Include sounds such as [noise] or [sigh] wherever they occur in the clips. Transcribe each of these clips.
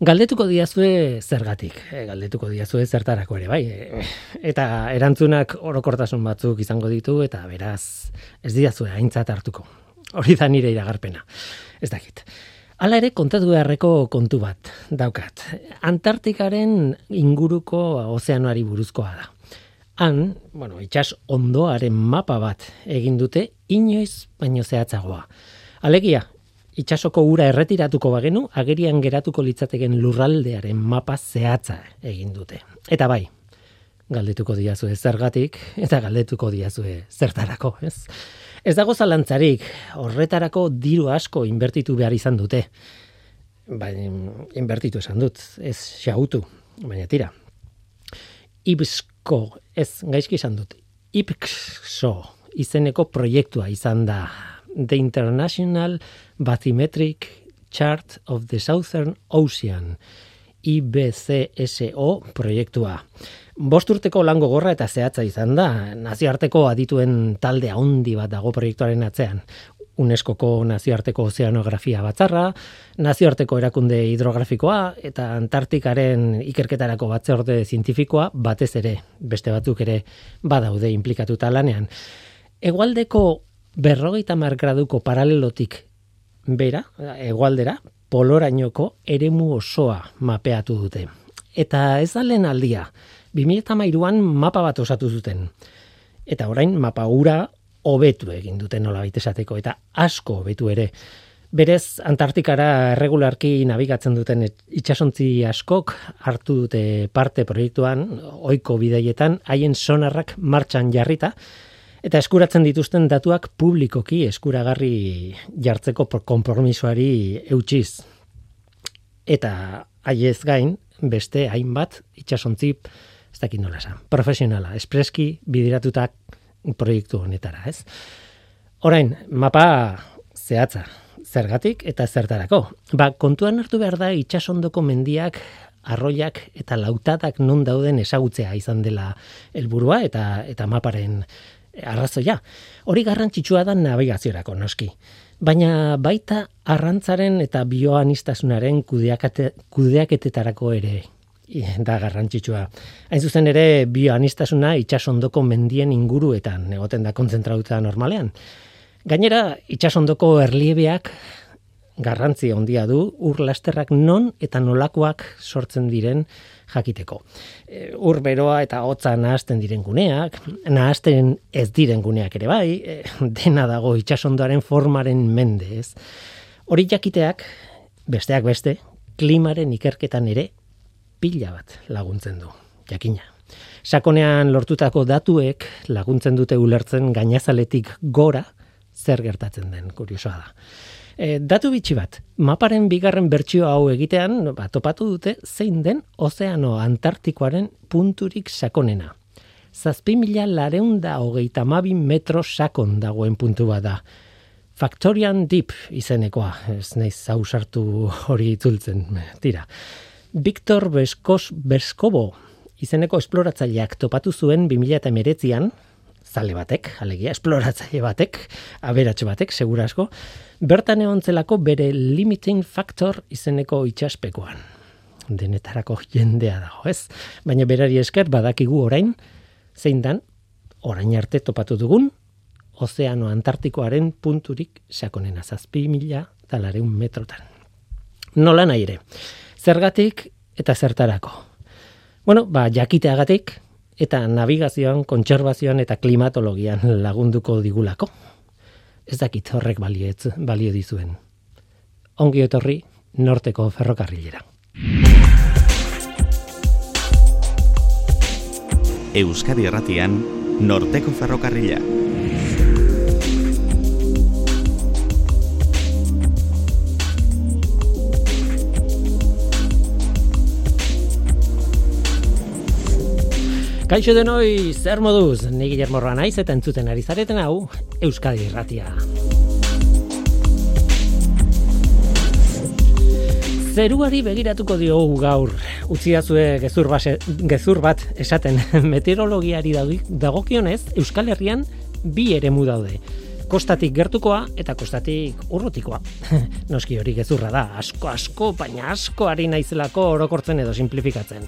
Galdetuko diazue zergatik, e, galdetuko diazue zertarako ere, bai. E, eta erantzunak orokortasun batzuk izango ditu, eta beraz, ez diazue aintzat hartuko. Hori da nire iragarpena. Ez dakit. Hala ere kontatu beharreko kontu bat daukat. Antartikaren inguruko ozeanoari buruzkoa da. Han, bueno, itxas ondoaren mapa bat egin dute inoiz baino zehatzagoa. Alegia, itxasoko ura erretiratuko bagenu, agerian geratuko litzateken lurraldearen mapa zehatza egin dute. Eta bai, galdetuko diazue zergatik, eta galdetuko diazue zertarako, ez? Ez dago zalantzarik, horretarako diru asko inbertitu behar izan dute. Baina, inbertitu esan dut, ez xautu, baina tira. Ibsko, ez gaizki izan dut, Ipkso izeneko proiektua izan da The International Bathymetric Chart of the Southern Ocean, IBCSO proiektua. Bost urteko lango gorra eta zehatza izan da, nazioarteko adituen talde handi bat dago proiektuaren atzean. UNESCOko nazioarteko ozeanografia batzarra, nazioarteko erakunde hidrografikoa eta Antartikaren ikerketarako batzorde zientifikoa batez ere, beste batzuk ere badaude implikatuta lanean. Egualdeko berrogeita mar paralelotik bera, egualdera, polorainoko eremu osoa mapeatu dute. Eta ez da lehen aldia, 2008an mapa bat osatu zuten. Eta orain mapa ura hobetu egin duten nola esateko eta asko hobetu ere. Berez, Antartikara regularki nabigatzen duten itxasontzi askok hartu dute parte proiektuan, oiko bideietan, haien sonarrak martxan jarrita, eta eskuratzen dituzten datuak publikoki eskuragarri jartzeko konpromisoari eutxiz. Eta haiez gain, beste hainbat itxasontzi, ez dakit nola esan, profesionala, espreski bidiratutak proiektu honetara, ez? Orain, mapa zehatza, zergatik eta zertarako. Ba, kontuan hartu behar da itxasondoko mendiak arroiak eta lautadak non dauden ezagutzea izan dela helburua eta eta maparen arrazoia. Hori garrantzitsua da nabigaziorako noski. Baina baita arrantzaren eta bioanistasunaren kudeaketetarako ere da garrantzitsua. Hain zuzen ere bioanistasuna itsasondoko mendien inguruetan egoten da kontzentratuta normalean. Gainera itsasondoko erliebeak garrantzi handia du ur lasterrak non eta nolakoak sortzen diren jakiteko. E, ur beroa eta hotza nahasten diren guneak, nahasten ez diren guneak ere bai, e, dena dago itsasondoaren formaren mende, ez. Hori jakiteak besteak beste klimaren ikerketan ere pila bat laguntzen du. Jakina. Sakonean lortutako datuek laguntzen dute ulertzen gainazaletik gora zer gertatzen den, kuriosoa da. E, datu bitxi bat, maparen bigarren bertsio hau egitean, ba, topatu dute zein den ozeano antartikoaren punturik sakonena. Zazpi mila lareunda hogeita mabi metro sakon dagoen puntu bat da. Factorian Deep izenekoa, ez naiz zausartu hori itzultzen, tira. Victor Beskos Beskobo izeneko esploratzaileak topatu zuen 2008an, zale batek, alegia, esploratzaile batek, aberatxe batek, segura asko, bertan egontzelako bere limiting factor izeneko itxaspekoan. Denetarako jendea dago, ez? Baina berari esker badakigu orain, zein dan, orain arte topatu dugun, ozeano antartikoaren punturik sakonen azazpi mila talareun metrotan. Nola nahi ere, zergatik eta zertarako. Bueno, ba, jakiteagatik, eta navigazioan, kontserbazioan eta klimatologian lagunduko digulako. Ez dakit horrek balietz, balio dizuen. Ongi etorri norteko ferrokarrilera. Euskadi Erratian, norteko ferrokarrila. Kaixo denoi, zer moduz, ni Guillermo naiz eta entzuten ari zareten hau, Euskadi Irratia. Zeruari begiratuko dio gaur, utziazue gezur, base, gezur bat esaten [laughs] meteorologiari dagokionez, Euskal Herrian bi eremu daude. kostatik gertukoa eta kostatik urrutikoa. [laughs] Noski hori gezurra da, asko asko, baina asko ari naizelako orokortzen edo simplifikatzen.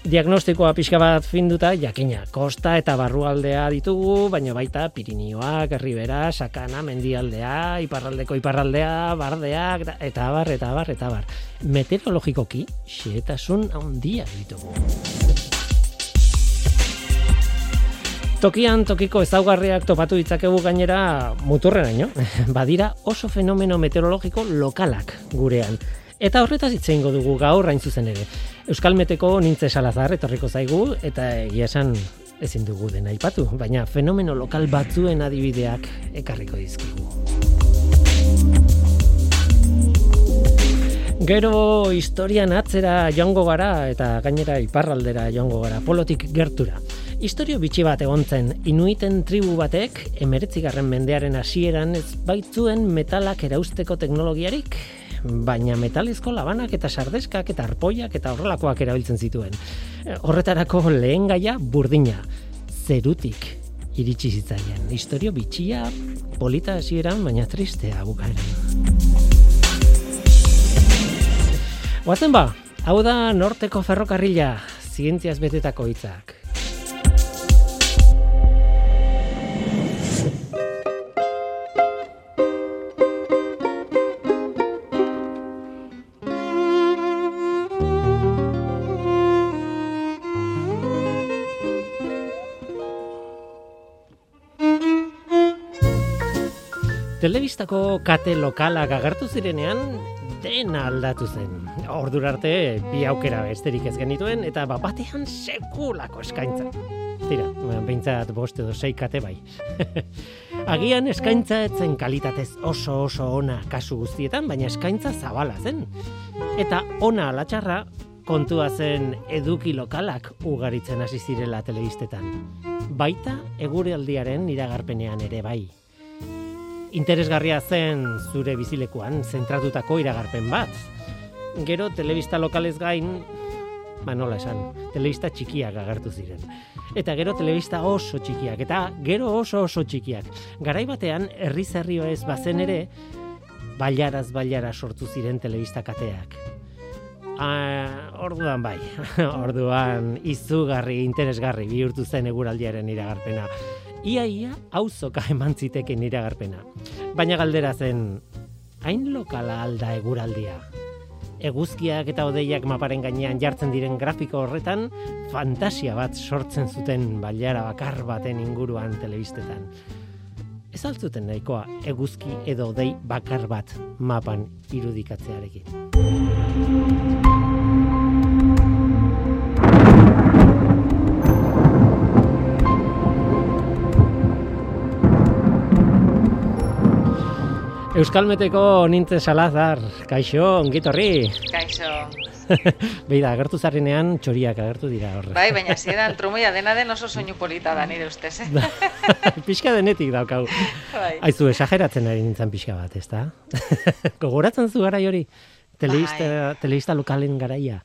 Diagnostikoa pixka bat finduta, jakina, kosta eta barrualdea ditugu, baina baita Pirinioak, Ribera, Sakana, Mendialdea, Iparraldeko Iparraldea, Bardeak, eta bar, eta bar, eta bar. Meteorologikoki, xietasun handia ditugu. Tokian tokiko ezaugarriak topatu ditzakegu gainera muturreraino. [laughs] Badira oso fenomeno meteorologiko lokalak gurean. Eta horretaz hitze dugu gaur hain zuzen ere. Euskal Meteko nintze salazar etorriko zaigu eta egia esan ezin dugu dena aipatu, baina fenomeno lokal batzuen adibideak ekarriko dizkigu. Gero historian atzera joango gara eta gainera iparraldera joango gara, polotik gertura. Historio bitxi bat egontzen, inuiten tribu batek, emeretzigarren mendearen hasieran ez baitzuen metalak erausteko teknologiarik, baina metalizko labanak eta sardeskak eta arpoiak eta horrelakoak erabiltzen zituen. Eh, horretarako lehen gaia burdina, zerutik iritsi zitzaien. Historio bitxia, polita hasieran, baina tristea bukaeran. Oazen ba, hau da norteko ferrokarrila, zientziaz betetako hitzak. Telebistako kate lokalak agertu zirenean dena aldatu zen. Ordura arte bi aukera besterik ez genituen eta bat batean sekulako eskaintza. Tira, behintzat bost edo sei kate bai. [laughs] Agian eskaintza etzen kalitatez oso oso ona kasu guztietan, baina eskaintza zabala zen. Eta ona alatxarra kontua zen eduki lokalak ugaritzen hasi zirela telebistetan. Baita eguraldiaren iragarpenean ere bai interesgarria zen zure bizilekuan zentratutako iragarpen bat. Gero telebista lokalez gain, ba nola esan, telebista txikiak agertu ziren. Eta gero telebista oso txikiak, eta gero oso oso txikiak. Garai batean, herri zerrio ez bazen ere, bailaraz bailara sortu ziren telebista kateak. Ah, orduan bai, [laughs] orduan izugarri, interesgarri bihurtu zen eguraldiaren iragarpena ia ia auzoka eman ziteken iragarpena. Baina galdera zen, hain lokala alda eguraldia. Eguzkiak eta odeiak maparen gainean jartzen diren grafiko horretan, fantasia bat sortzen zuten baliara bakar baten inguruan telebistetan. Ez altzuten nahikoa eguzki edo odei bakar bat mapan irudikatzearekin. Euskalmeteko nintze salazar, kaixo, ongitorri. Kaixo. [laughs] Beida, agertu zarrenean txoriak agertu dira horre. Bai, baina zidan trumoia dena den oso soinu polita da nire ustez, eh? [laughs] pixka denetik daukau. Bai. Aizu, esageratzen ari nintzen pixka bat, ez? [laughs] Gogoratzen zu gara hori? Teleista, bai. teleista lokalen garaia.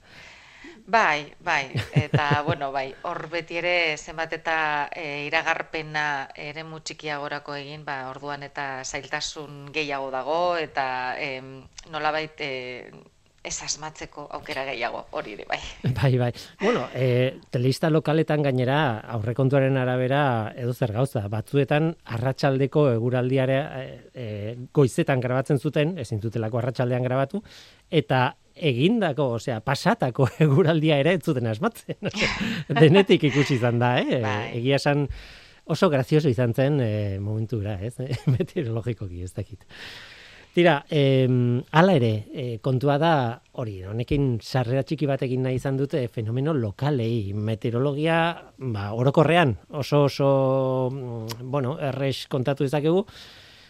Bai, bai, eta, [laughs] bueno, bai, hor beti ere zenbat eta e, iragarpena ere mutxikiagorako egin, ba, orduan eta zailtasun gehiago dago, eta e, nola baita e, ez asmatzeko aukera gehiago, hori ere, bai. [laughs] Bai, bai. Bueno, e, telista lokaletan gainera, aurrekontuaren arabera, edo zer gauza, batzuetan arratsaldeko eguraldiare e, e, goizetan grabatzen zuten, ezin zutelako arratsaldean grabatu, eta egindako, osea, pasatako [laughs] eguraldia ere ez zuten asmatzen. [laughs] Denetik ikusi izan da, eh? Bai. Egia esan oso grazioso izan zen e, momentura, ez? [laughs] Meteorologikoki ez dakit. Tira, eh, ala ere, eh, kontua da, hori, honekin sarrera txiki bat egin nahi izan dute fenomeno lokalei, meteorologia, ba, orokorrean, oso oso, mm, bueno, errex kontatu dezakegu,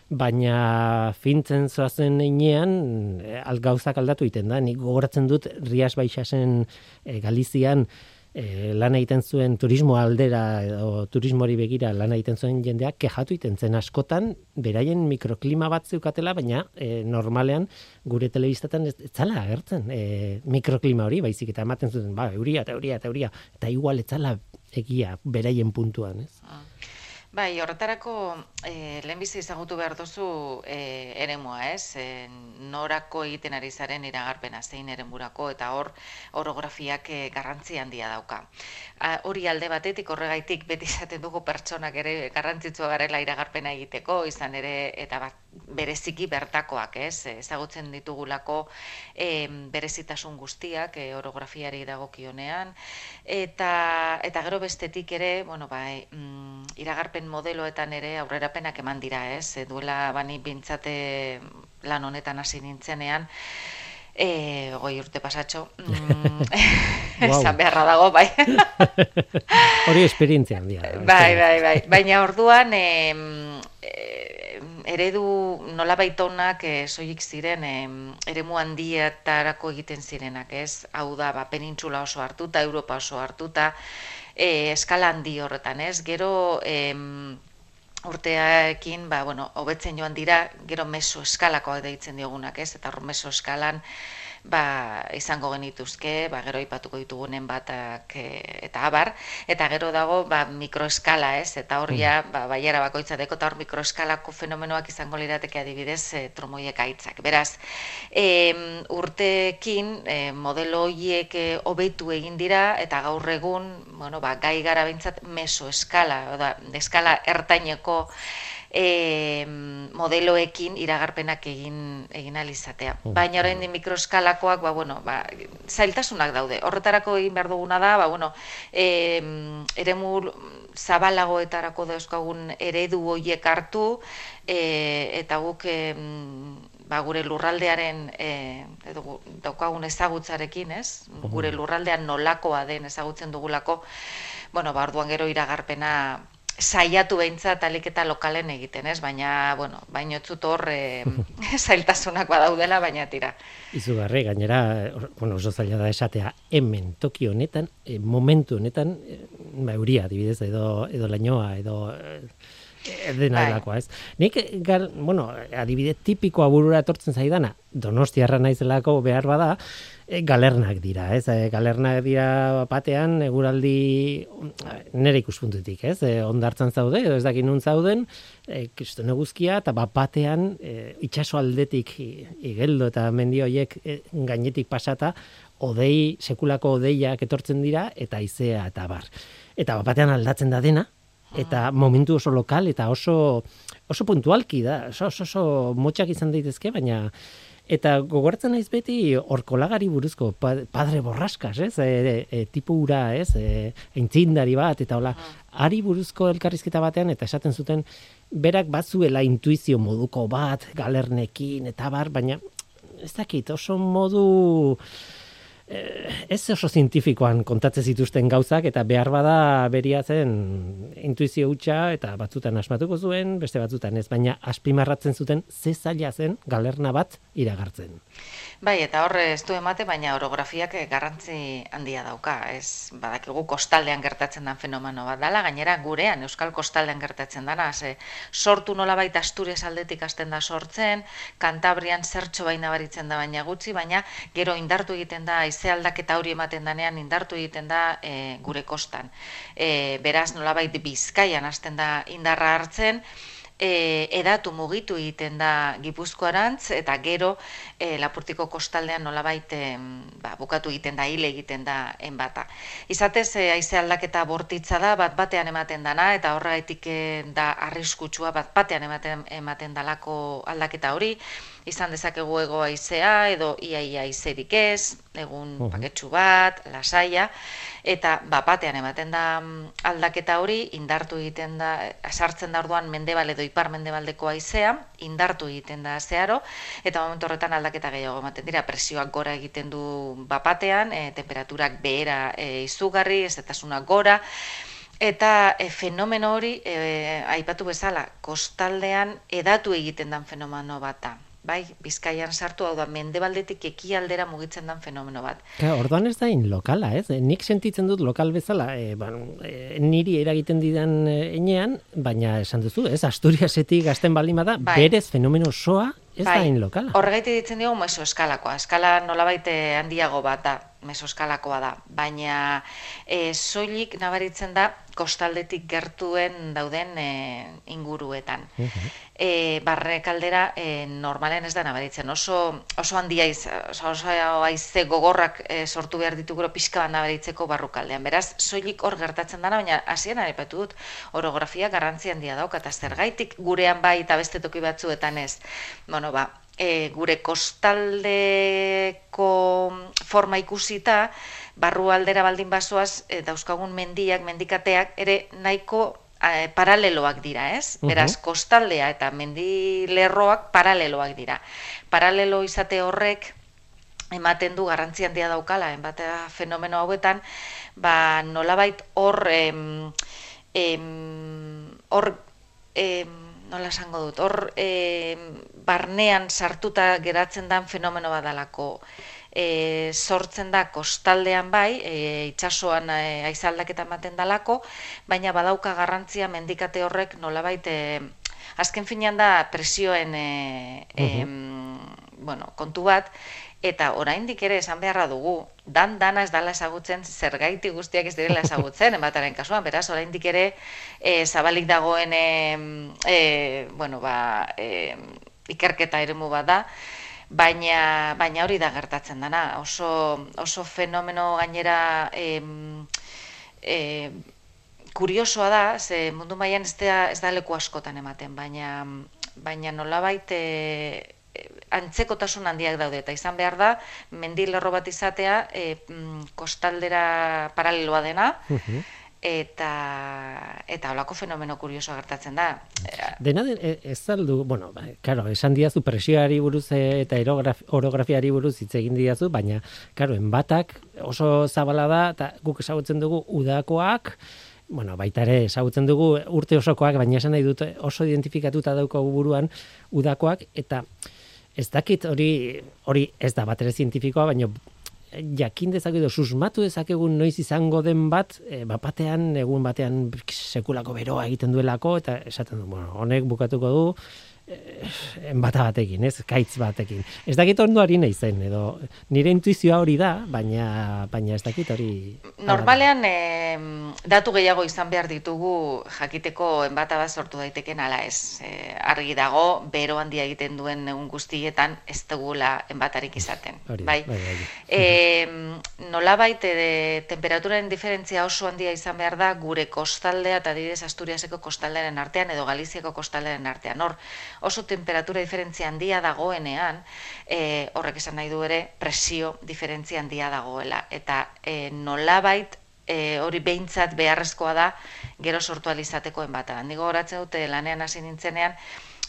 baina fintzen zoazen einean eh, algauzak aldatu egiten da. Nik gogoratzen dut Rias Baixasen e, Galizian e, lan egiten zuen turismo aldera edo turismori begira lan egiten zuen jendeak kejatu egiten zen askotan beraien mikroklima bat zeukatela, baina e, normalean gure telebistatan ez, ez zala agertzen e, mikroklima hori, baizik eta ematen zuten, ba, euria eta euria eta euria, eta igual ez zala egia beraien puntuan, ez? Ah. Bai, horretarako e, lehenbizi ezagutu behar duzu e, eremua, ez? E, norako egiten ari zaren iragarpena zein eremurako eta hor orografiak e, garrantzi handia dauka. A, hori alde batetik horregaitik beti izaten dugu pertsonak ere garrantzitsua garela iragarpena egiteko, izan ere eta bat, bereziki bertakoak, ez? Ezagutzen ditugulako e, berezitasun guztiak e, orografiari dagokionean eta eta gero bestetik ere, bueno, bai, mm, iragarpen modeloetan ere aurrerapenak eman dira, ez? E, duela bani bintzate lan honetan hasi nintzenean, e, goi urte pasatxo, mm, [laughs] esan beharra dago, bai. [laughs] Hori esperientzia handia. Bai, bai, bai. Baina orduan, e, eredu nola baitonak e, soilik ziren e, eremu handietarako egiten zirenak, ez? Hau da, ba, penintzula oso hartuta, Europa oso hartuta, e, eskala handi horretan, ez? Gero em, urteaekin, ba, bueno, hobetzen joan dira, gero meso eskalakoa deitzen diogunak, ez? Eta hor meso eskalan, ba, izango genituzke, ba, gero ipatuko ditugunen batak e, eta abar, eta gero dago ba, mikroeskala, ez? Eta hor ja, mm. ba, baiara bakoitza deko, eta hor mikroeskalako fenomenoak izango lirateke adibidez e, trumoiek aitzak. Beraz, e, urtekin e, modelo horiek e, hobetu egin dira, eta gaur egun, bueno, ba, gai gara bintzat meso eskala, oda, eskala ertaineko e, modeloekin iragarpenak egin egin alizatea. Baina orain di mikroskalakoak, ba, bueno, ba, zailtasunak daude. Horretarako egin behar duguna da, ba, bueno, e, eremu zabalagoetarako dauzkagun eredu hoiek hartu, e, eta guk e, ba, gure lurraldearen e, edo, daukagun ezagutzarekin, ez? Gure lurraldean nolakoa den ezagutzen dugulako, bueno, ba, orduan gero iragarpena saiatu behintzat alik eta lokalen egiten, ez? Baina, bueno, baino txut hor e, zailtasunak badaudela, baina tira. Izu barri, gainera, bueno, oso zaila da esatea, hemen toki honetan, e, momentu honetan, e, ba, euria, dibidez, edo, edo lainoa, edo... E, dena bai. delakoa, ez? Nik, gal, bueno, adibide tipikoa burura etortzen zaidana, donostiarra naizelako behar bada, e, galernak dira, ez? E, galernak dira batean eguraldi nere ikuspuntutik, ez? E, ondartzan zaude edo ez dakit nun zauden, e, kristone guzkia eta bat batean e, itsaso aldetik igeldo eta mendi hoiek e, gainetik pasata odei sekulako odeiak etortzen dira eta izea eta bar. Eta bat batean aldatzen da dena eta momentu oso lokal eta oso oso puntualki da, oso, oso, oso motxak izan daitezke, baina Eta gogortzen naiz beti orkolagari buruzko padre borraskas, ez? E, e, e, tipu ura, ez? E, eintzindari bat, eta hola, ari buruzko elkarrizketa batean, eta esaten zuten, berak batzuela intuizio moduko bat, galernekin, eta bar, baina ez dakit, oso modu ez oso zientifikoan kontatzen zituzten gauzak eta behar bada beria zen intuizio hutsa eta batzutan asmatuko zuen, beste batzutan ez, baina aspimarratzen zuten ze zaila zen galerna bat iragartzen. Bai, eta horre ez du emate, baina orografiak eh, garrantzi handia dauka. Ez badakigu kostaldean gertatzen den fenomeno bat dala, gainera gurean Euskal Kostaldean gertatzen dana, ze sortu nola baita Asturias aldetik hasten da sortzen, Kantabrian zertxo baina baritzen da baina gutxi, baina gero indartu egiten da, aize aldaketa hori ematen danean indartu egiten da e, gure kostan. E, beraz nola baita bizkaian hasten da indarra hartzen, e, edatu mugitu egiten da Gipuzkoarantz eta gero e, Lapurtiko kostaldean nolabait e, ba, bukatu egiten da hile egiten da enbata. Izatez e, haize aldaketa bortitza da bat batean ematen dana eta horregatik e, da arriskutsua bat batean ematen ematen dalako aldaketa hori izan dezakegu ego aizea edo iaia aizerik ez, egun uh paketsu bat, lasaia, eta bapatean ematen da mm, aldaketa hori, indartu egiten da, sartzen da orduan mendebal edo ipar mendebaldeko aizea, indartu egiten da zeharo, eta momentu horretan aldaketa gehiago ematen dira, presioak gora egiten du bapatean, e, temperaturak behera e, izugarri, ez eta gora, Eta e, fenomeno hori, e, aipatu bezala, kostaldean edatu egiten den fenomeno bata bai, bizkaian sartu hau da, mendebaldetik ekialdera mugitzen den fenomeno bat. Ka, orduan ez da in lokala, ez? Nik sentitzen dut lokal bezala, e, ba, e, niri eragiten didan enean, baina esan duzu, ez? Asturiasetik gazten balima da, bai. berez fenomeno soa ez da hain lokala. Horregaitik ditzen dugu mesoeskalakoa. Eskala nolabait eh, handiago bat da, mesoeskalakoa da. Baina e, soilik nabaritzen da kostaldetik gertuen dauden e, inguruetan. Uh -huh. e, barre kaldera e, normalen ez da nabaritzen. Oso, oso handia iz, oso, oso aize gogorrak e, sortu behar dituguro pixka bat nabaritzeko barrukaldean. Beraz, soilik hor gertatzen dana, baina hasien arepatu dut, orografia garrantzi handia dauka, eta zergaitik gurean bai eta beste toki batzuetan ez. Bueno, ba, e, gure kostaldeko forma ikusita, barru aldera baldin basoaz, e, dauzkagun mendiak, mendikateak, ere nahiko e, paraleloak dira, ez? Beraz, kostaldea eta mendilerroak paraleloak dira. Paralelo izate horrek, ematen du garrantzi handia daukala, enbatea fenomeno hauetan, ba, nolabait hor, em, em, hor, em, nola esango dut, hor e, barnean sartuta geratzen dan fenomeno badalako. E, sortzen da kostaldean bai, e, itxasoan e, aizaldaketa ematen dalako, baina badauka garrantzia mendikate horrek nolabait e, azken finean da presioen e, e, bueno, kontu bat, eta oraindik ere esan beharra dugu, dan dana ez dala ezagutzen, zergaiti guztiak ez direla ezagutzen, [laughs] enbataren kasuan, beraz, oraindik ere e, zabalik dagoen e, e, bueno, ba, e, ikerketa eremu bat da, baina, baina hori da gertatzen dana, oso, oso fenomeno gainera e, e, kuriosoa da, ze mundu mailan ez da, ez da leku askotan ematen, baina baina nolabait e, antzekotasun handiak daude. Eta izan behar da mendilerro bat izatea e, kostaldera paraleloa dena eta eta holako fenomeno kurioso gertatzen da. Dena den, e, ez aldu, bueno, ba, claro, esan diazu presioari buruz e, eta orografiari buruz hitz egin diazu, baina claro, enbatak oso zabala da eta guk ezagutzen dugu udakoak Bueno, baita ere, ezagutzen dugu urte osokoak, baina esan nahi dut oso identifikatuta dauko buruan udakoak, eta ez dakit hori hori ez da bat ere zientifikoa, baina jakin dezakegu susmatu dezakegun noiz izango den bat, e, bapatean egun batean sekulako beroa egiten duelako eta esaten du, bueno, honek bukatuko du Eh, enbata batekin, ez, kaitz batekin. Ez dakit ondo ari nahi zen, edo nire intuizioa hori da, baina, baina ez dakit hori... Normalean, e, datu gehiago izan behar ditugu jakiteko enbata bat sortu daiteken ala ez. E, argi dago, bero handia egiten duen egun guztietan ez dugula enbatarik izaten. Hori, bai? bai, bai, E, nola baite, de, temperaturaren diferentzia oso handia izan behar da, gure kostaldea eta didez Asturiaseko kostaldearen artean, edo Galiziako kostaldearen artean. Hor, oso temperatura diferentzia handia dagoenean, e, horrek esan nahi du ere, presio diferentzia handia dagoela. Eta e, nolabait e, hori behintzat beharrezkoa da gero sortu alizateko enbata. Handigo horatzen dute lanean hasi nintzenean,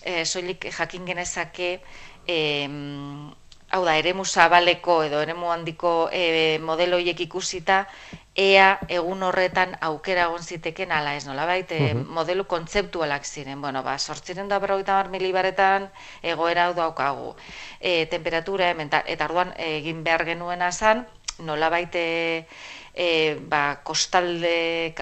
e, soilik jakin genezake, e, hau da, eremu zabaleko edo eremu handiko e, modeloiek ikusita, ea egun horretan aukera egon ziteken ala ez nola baite, uh modelu kontzeptualak ziren. Bueno, ba, sortziren da berroita mar milibaretan egoera hau daukagu. E, temperatura, eta arduan egin behar genuen azan, nola baite e, ba, kostalde,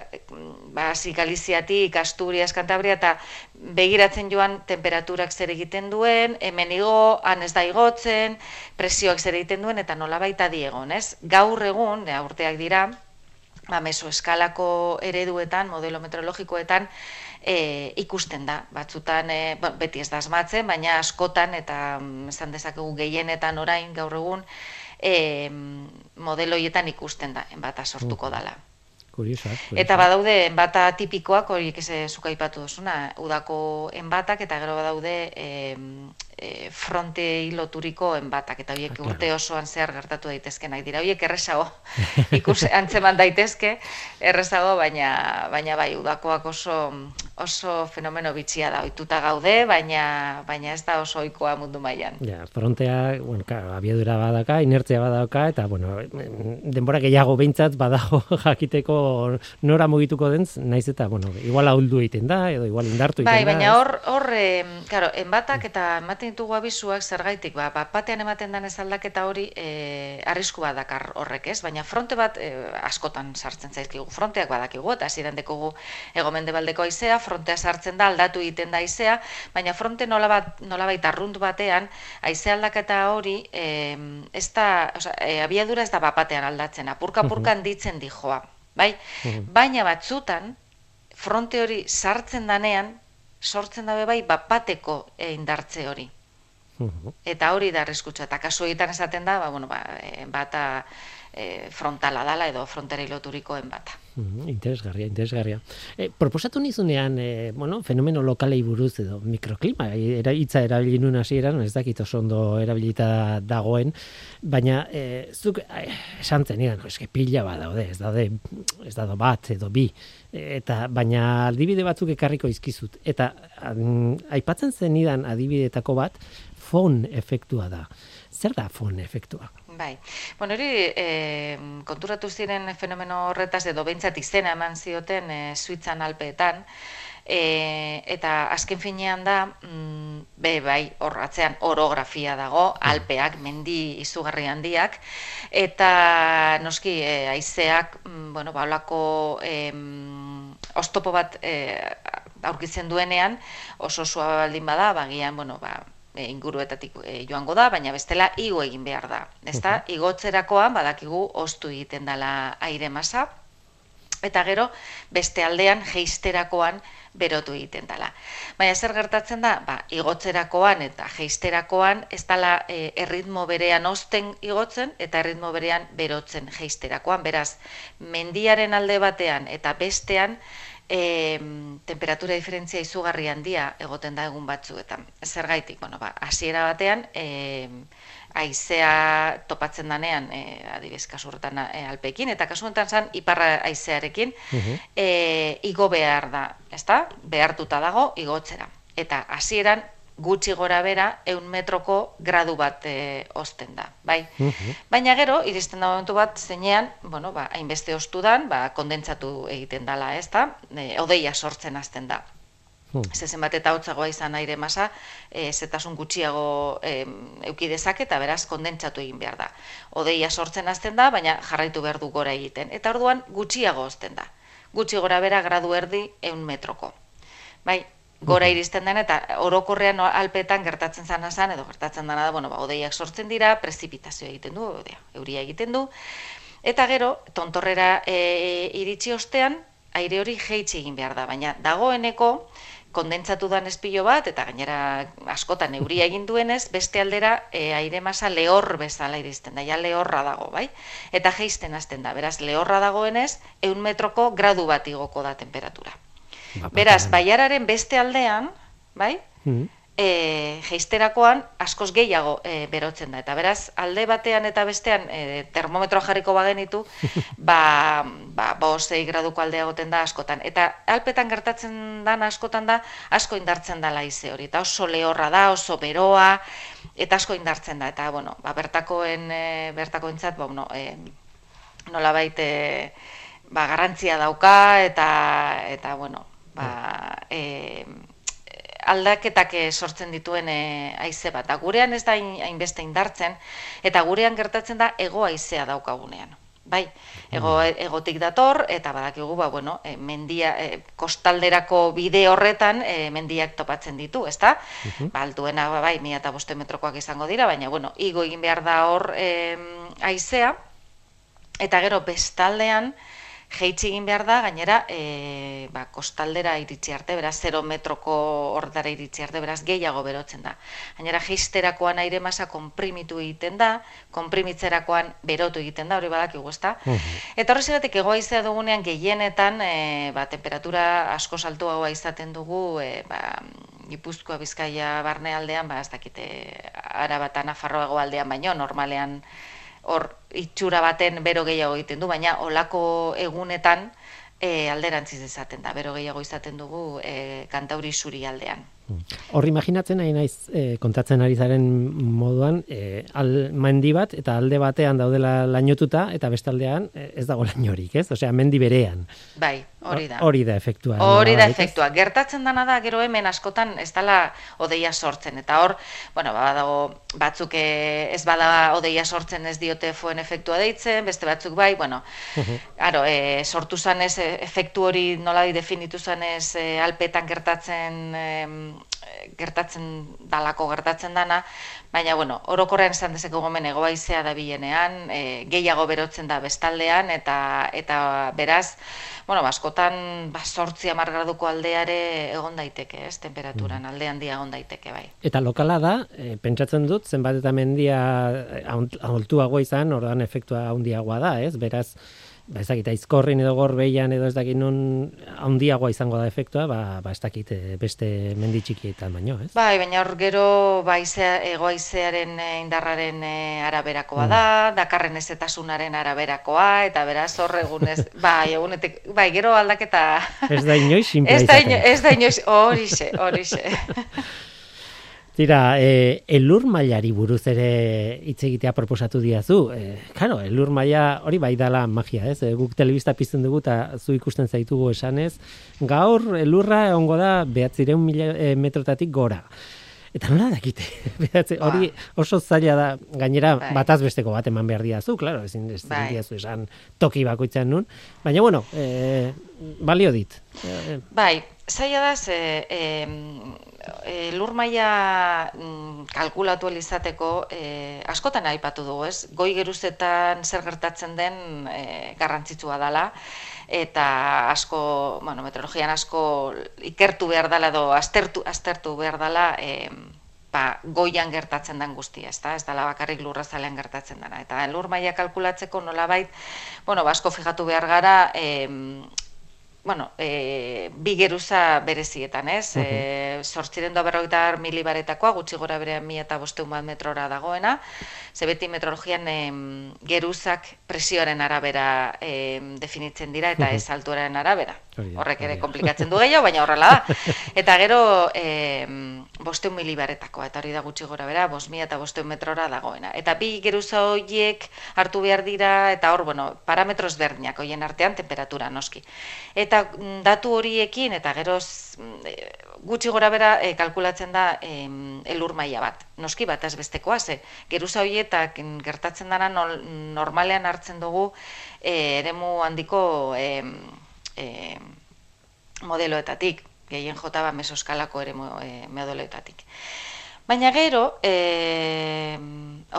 ba, zikaliziatik, Asturias, Kantabria, eta begiratzen joan temperaturak zer egiten duen, hemen igo, han ez da igotzen, presioak zer egiten duen, eta nola baita diegon, ez? Gaur egun, urteak dira, ba, eskalako ereduetan, modelo meteorologikoetan, e, ikusten da. Batzutan, e, beti ez da asmatzen, baina askotan, eta mm, esan dezakegu gehienetan orain gaur egun, e, modeloietan ikusten da, enbata sortuko dala. Kuriosa, Eta badaude enbata tipikoak, horiek ez zuka ipatu duzuna, udako enbatak, eta gero badaude e, e, fronte hiloturiko enbatak, eta horiek ah, urte osoan zer gertatu daitezke nahi dira. Horiek errezago, [laughs] ikus antzeman daitezke, errezago, baina, baina bai, udakoak oso, oso fenomeno bitxia da, oituta gaude, baina, baina ez da oso oikoa mundu mailan. Ja, frontea, bueno, claro, abiadura badaka, inertzia badaka, eta, bueno, denbora gehiago behintzat badago [laughs] jakiteko nora mugituko den, naiz eta, bueno, igual ahuldu egiten da, edo igual indartu egiten bai, da. Bai, baina hor, hor, claro, enbatak eta ematen ematen ditugu abizuak zergaitik, ba, bat batean ematen den ez aldaketa hori e, arriskua dakar horrek ez, baina fronte bat e, askotan sartzen zaizkigu, fronteak badakigu, eta ziren dekogu egomende baldeko aizea, frontea sartzen da, aldatu egiten da aizea, baina fronte nola, bat, nola baita arrunt batean, aizea aldaketa hori, e, ez da, oza, e, abiadura ez da bat batean aldatzen, apurka-apurka ditzen dijoa, bai? Baina batzutan, fronte hori sartzen danean, sortzen dabe bai bapateko indartze hori. Eta hori da arriskutza. Eta kasu egiten esaten da, ba, bueno, ba, e, bata e, frontala dala edo fronterei loturikoen bata. interesgarria, interesgarria. E, proposatu nizunean, e, bueno, fenomeno lokalei buruz edo mikroklima, era, itza erabili nuen hasieran, ez dakit oso ondo erabilita dagoen, baina e, zuk e, esan zen, eske pila bat daude, ez daude, ez daude bat edo bi, eta baina adibide batzuk ekarriko izkizut. Eta aipatzen zen idan adibidetako bat, fon efektua da. Zer da fon efektua? Bai, bueno, hori e, konturatu ziren fenomeno horretaz edo behintzat izena eman zioten e, Suitzan alpeetan, e, eta azken finean da, mm, be, bai, hor atzean orografia dago, alpeak, mendi izugarri handiak, eta noski e, aizeak, mm, bueno, baulako e, ostopo bat e, aurkitzen duenean, oso sua baldin bada, bagian, bueno, ba, e, inguruetatik e, joango da, baina bestela igo egin behar da. Ezta? Igotzerakoan badakigu ostu egiten dela aire masa eta gero beste aldean jeisterakoan berotu egiten dela. Baina zer gertatzen da? Ba, igotzerakoan eta jeisterakoan ez dela e, erritmo berean osten igotzen eta erritmo berean berotzen jeisterakoan. Beraz, mendiaren alde batean eta bestean e, temperatura diferentzia izugarri handia egoten da egun batzuetan. Zergaitik, bueno, ba, hasiera batean, e, aizea topatzen danean, e, adibidez, kasurretan e, alpekin, eta kasu honetan zan, iparra aizearekin, e, igo behar da, ezta? Behartuta dago, igotzera. Eta hasieran gutxi gora bera, eun metroko gradu bat e, osten da, bai? Baina gero, iristen da momentu bat, zeinean, bueno, ba, hainbeste ostudan, ba, kondentsatu egiten dala, ez da? E, odeia sortzen hasten da. Uh -huh. bat eta hotzagoa izan aire masa, e, zetasun gutxiago e, euki dezake eta beraz kondentsatu egin behar da. Odeia sortzen hasten da, baina jarraitu behar du gora egiten. Eta orduan gutxiago osten da. Gutxi gora bera gradu erdi eun metroko. Bai, gora iristen den eta orokorrean alpetan gertatzen zana zan edo gertatzen dena da, bueno, ba, odeiak sortzen dira, prezipitazio egiten du, odea, euria egiten du, eta gero, tontorrera e, iritsi ostean, aire hori jeitsi egin behar da, baina dagoeneko, kondentsatu dan espilo bat, eta gainera askotan euria egin duenez, beste aldera e, aire masa lehor bezala iristen da, ja lehorra dago, bai? Eta jeisten hasten da, beraz, lehorra dagoenez, eun metroko gradu bat igoko da temperatura. Ba, Beraz, baiararen beste aldean, bai? Mm E, geisterakoan askoz gehiago e, berotzen da. Eta beraz, alde batean eta bestean e, termometroa jarriko bagenitu, [laughs] ba, ba, ba graduko aldea goten da askotan. Eta alpetan gertatzen dan askotan da, asko indartzen da laize hori. Eta oso lehorra da, oso beroa, eta asko indartzen da. Eta, bueno, ba, bertakoen, e, bertakoentzat, ba, bueno, e, nola baite, ba, garrantzia dauka, eta, eta bueno, ba, e, aldaketak sortzen dituen e, haize bat. Da, gurean ez da hainbeste indartzen, eta gurean gertatzen da ego haizea daukagunean. Bai, ego, mm. egotik dator, eta badakigu, ba, bueno, e, mendia, e, kostalderako bide horretan e, mendiak topatzen ditu, ezta? Uh ba, altuena, ba, bai, mila eta boste metrokoak izango dira, baina, bueno, igo egin behar da hor e, haizea, eta gero bestaldean, jeitsi egin behar da, gainera, e, ba, kostaldera iritsi arte, beraz, 0 metroko ordara iritsi arte, beraz, gehiago berotzen da. Gainera, jeisterakoan aire masa komprimitu egiten da, komprimitzerakoan berotu egiten da, hori badak ezta? Uh Eta horrez egatik, egoa dugunean gehienetan, e, ba, temperatura asko saltu hau izaten dugu, e, ba, Gipuzkoa Bizkaia barnealdean, ba, ez dakite, arabatan afarroago aldean baino, normalean, hor itxura baten bero gehiago egiten du, baina olako egunetan e, alderantziz izaten da, bero gehiago izaten dugu e, kantauri zuri aldean. Hor imaginatzen nahi naiz e, kontatzen ari zaren moduan e, al, mendi bat eta alde batean daudela lainotuta eta bestaldean e, ez dago lainorik, ez? Osea, mendi berean. Bai, hori da. Hori da efektua. Hori da efektua. Gertatzen dana da gero hemen askotan ez dela odeia sortzen eta hor, bueno, ba, dago batzuk ez bada odeia sortzen ez diote foen efektua deitzen, beste batzuk bai, bueno. Claro, e, sortu zanez efektu hori nola definitu zanez e, alpetan gertatzen e, gertatzen dalako gertatzen dana, baina bueno, orokorrean esan dezeko gomen egoaizea da bilenean, e, gehiago berotzen da bestaldean eta eta beraz, bueno, baskotan ba 8 graduko aldeare egon daiteke, ez, temperaturan mm. alde handia egon daiteke bai. Eta lokala da, e, pentsatzen dut zenbat eta mendia altuago izan, ordan efektua handiagoa da, ez? Beraz, ba ez dakit aizkorrin edo gorbeian edo ez dakit nun handiagoa izango da efektua, ba, ba ez dakit eh, beste mendi txikietan baino, ez? Bai, baina hor gero ba egoaizearen eh, indarraren eh, araberakoa da, mm. dakarren ezetasunaren araberakoa eta beraz hor egunez, [laughs] bai, egunetik, bai, gero aldaketa Ez da inoiz sinpla Ez da inoiz, ez da inoiz, horixe, horixe. [laughs] Tira, e, elur mailari buruz ere hitz egitea proposatu diazu. E, claro, elur maila hori bai dala magia, ez? E, guk telebista pizten dugu eta zu ikusten zaitugu esanez. Gaur elurra egongo da behatzireun mila e, metrotatik gora. Eta nola dakite? [laughs] Behatze, hori ba. oso zaila da, gainera bai. bataz besteko bat eman behar diazu, claro, ezin ez bai. diazu esan toki bakoitzan nun. Baina, bueno, e, balio dit. E, bai, zaila da, ze, e, e, lur maila mm, kalkulatu elizateko e, askotan aipatu dugu, ez? Goi geruzetan zer gertatzen den e, garrantzitsua dela eta asko, bueno, meteorologian asko ikertu behar dela edo aztertu, aztertu behar dela e, ba, goian gertatzen den guztia, ez da? Ez dela bakarrik lurra zalean gertatzen dena. Eta lur maila kalkulatzeko nolabait, bueno, ba, fijatu behar gara, e, bueno, e, bi geruza berezietan, ez? Uh -huh. e, sortziren doa berroita milibaretakoa, gutxi gora bere mi eta bosteun bat metrora dagoena, ze beti metrologian e, geruzak presioaren arabera e, definitzen dira eta ez altuaren arabera. Horrek ere komplikatzen du gehiago, baina horrela da. [laughs] Eta gero e, bosteun milibaretakoa, eta hori da gutxi gora bera, bost mi eta bosteun metrora dagoena. Eta bi geruza horiek hartu behar dira, eta hor, bueno, parametros berdinak, hoien artean temperatura noski. Eta mm, datu horiekin eta gero mm, e, gutxi gora bera e, kalkulatzen da e, elur maila bat. Noski bat ez bestekoa ze geruza horietak gertatzen dana normalean hartzen dugu e, eremu handiko e, e, modeloetatik, gehien jota ba mesoskalako eremu e, modeloetatik. Baina gero, e,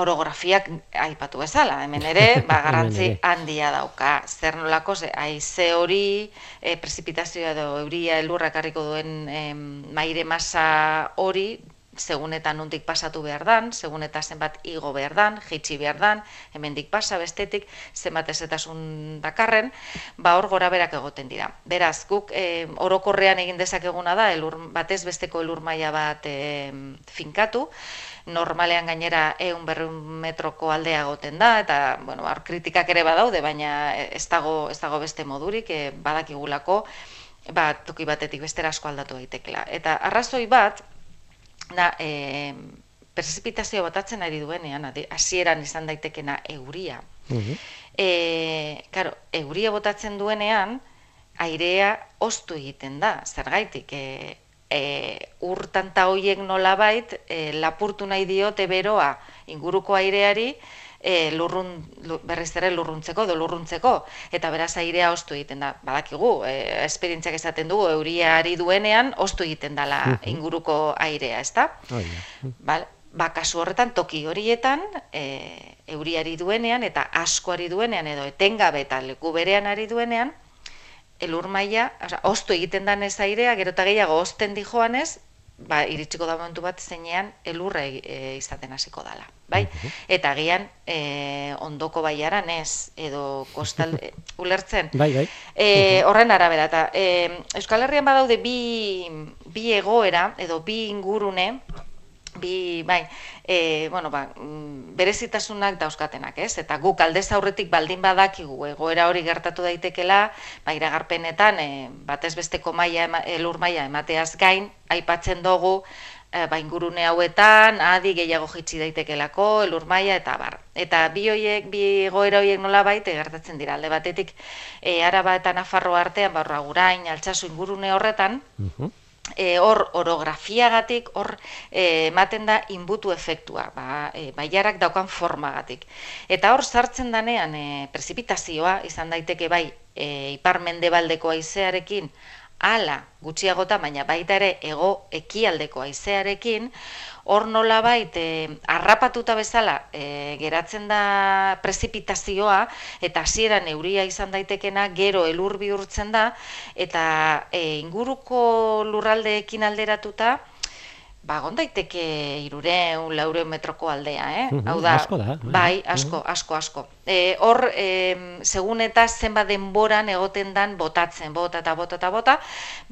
orografiak aipatu bezala, hemen ere, [laughs] ba, garantzi handia dauka. Zer nolako, ze, aize hori, e, eh, prezipitazioa edo euria elurrak harriko duen e, maire masa hori, segun eta nundik pasatu behar dan, segun eta zenbat igo behar dan, jitsi behar dan, hemendik pasa bestetik, zenbat ezetasun dakarren, ba hor gora berak egoten dira. Beraz, guk e, orokorrean egin dezakeguna da, elur, batez besteko elur maila bat e, finkatu, normalean gainera eun berreun metroko aldea egoten da, eta, bueno, ar, kritikak ere badaude, baina ez dago, ez dago beste modurik, e, badakigulako, ba, toki batetik bestera asko aldatu daitekela. Eta arrazoi bat, na, e, prezipitazio botatzen ari duenean, hasieran izan daitekena euria. Uh e, karo, euria botatzen duenean, airea ostu egiten da, zergaitik, e, e, urtanta hoiek nolabait, e, lapurtu nahi diote beroa inguruko aireari, e, lurrun, berriz ere lurruntzeko, do lurruntzeko, eta beraz airea ostu egiten da. Badakigu, e, esperientziak esaten dugu, euriari duenean, ostu egiten dala inguruko airea, ezta? Oh, yeah. Ba, kasu horretan, toki horietan, e, euriari duenean, eta askoari duenean, edo etengabe eta leku berean ari duenean, elur maila, ostu egiten danez airea, gero eta gehiago osten di joanez, ba, iritsiko da momentu bat zeinean elurra e, izaten hasiko dala. Bai? Eta agian e, ondoko baiaran ez, edo kostal [laughs] e, ulertzen. Bai, bai. E, horren arabera, eta e, Euskal Herrian badaude bi, bi egoera, edo bi ingurune, bi, bai, e, bueno, ba, mm, berezitasunak dauzkatenak, ez? Eta guk aldez aurretik baldin badakigu egoera hori gertatu daitekela, ba, iragarpenetan, e, batez besteko maia, elur maia emateaz gain, aipatzen dugu, e, ba, ingurune hauetan, adi gehiago jitsi daitekelako, elur maia, eta bar. Eta bi hoiek, bi egoera hoiek nola baite gertatzen dira, alde batetik, e, araba eta nafarro artean, barra gurain, altsasu ingurune horretan, e, hor orografiagatik hor e, ematen da inbutu efektua, ba, e, baiarak daukan formagatik. Eta hor sartzen danean e, prezipitazioa izan daiteke bai e, ipar mendebaldeko haizearekin ala gutxiagota, baina baita ere ego ekialdeko haizearekin, hor nola bait, e, arrapatuta bezala e, geratzen da prezipitazioa, eta hasieran euria izan daitekena gero elur bihurtzen da, eta e, inguruko lurraldeekin alderatuta, ba, gondaiteke irureun, laureun metroko aldea, eh? Hau da, asko da. Bai, bai asko, asko, asko. E, hor, e, segun eta zenba denboran egoten dan botatzen, bota eta bota eta bota,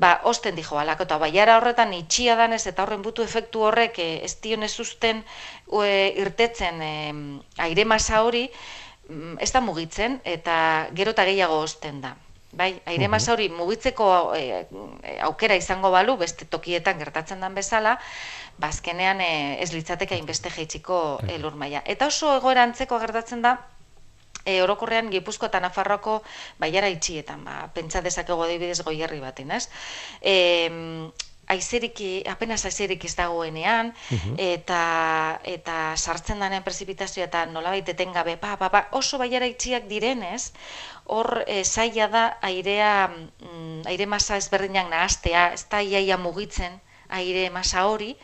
ba, osten dijo alako, eta baiara horretan itxia danez, eta horren butu efektu horrek e, ez dion ez usten e, irtetzen e, aire masa hori, mm, ez da mugitzen, eta gero eta gehiago osten da. Bai, aire masa hori mugitzeko e, aukera izango balu, beste tokietan gertatzen den bezala, bazkenean ba, e, ez litzateke hainbeste jeitsiko elur maila. Eta oso egoera antzeko gertatzen da, e, orokorrean Gipuzko eta Nafarroko baiara itxietan, ba, pentsa dezakego adibidez goierri batin, ez? E, aizerik, apenas aizerik ez dagoenean, eta, eta sartzen danean prezipitazioa eta nolabait etengabe, ba, ba, ba, oso baiara itxiak direnez, hor e, zaila da airea, mm, aire masa ezberdinak nahaztea, ez da iaia mugitzen aire masa hori,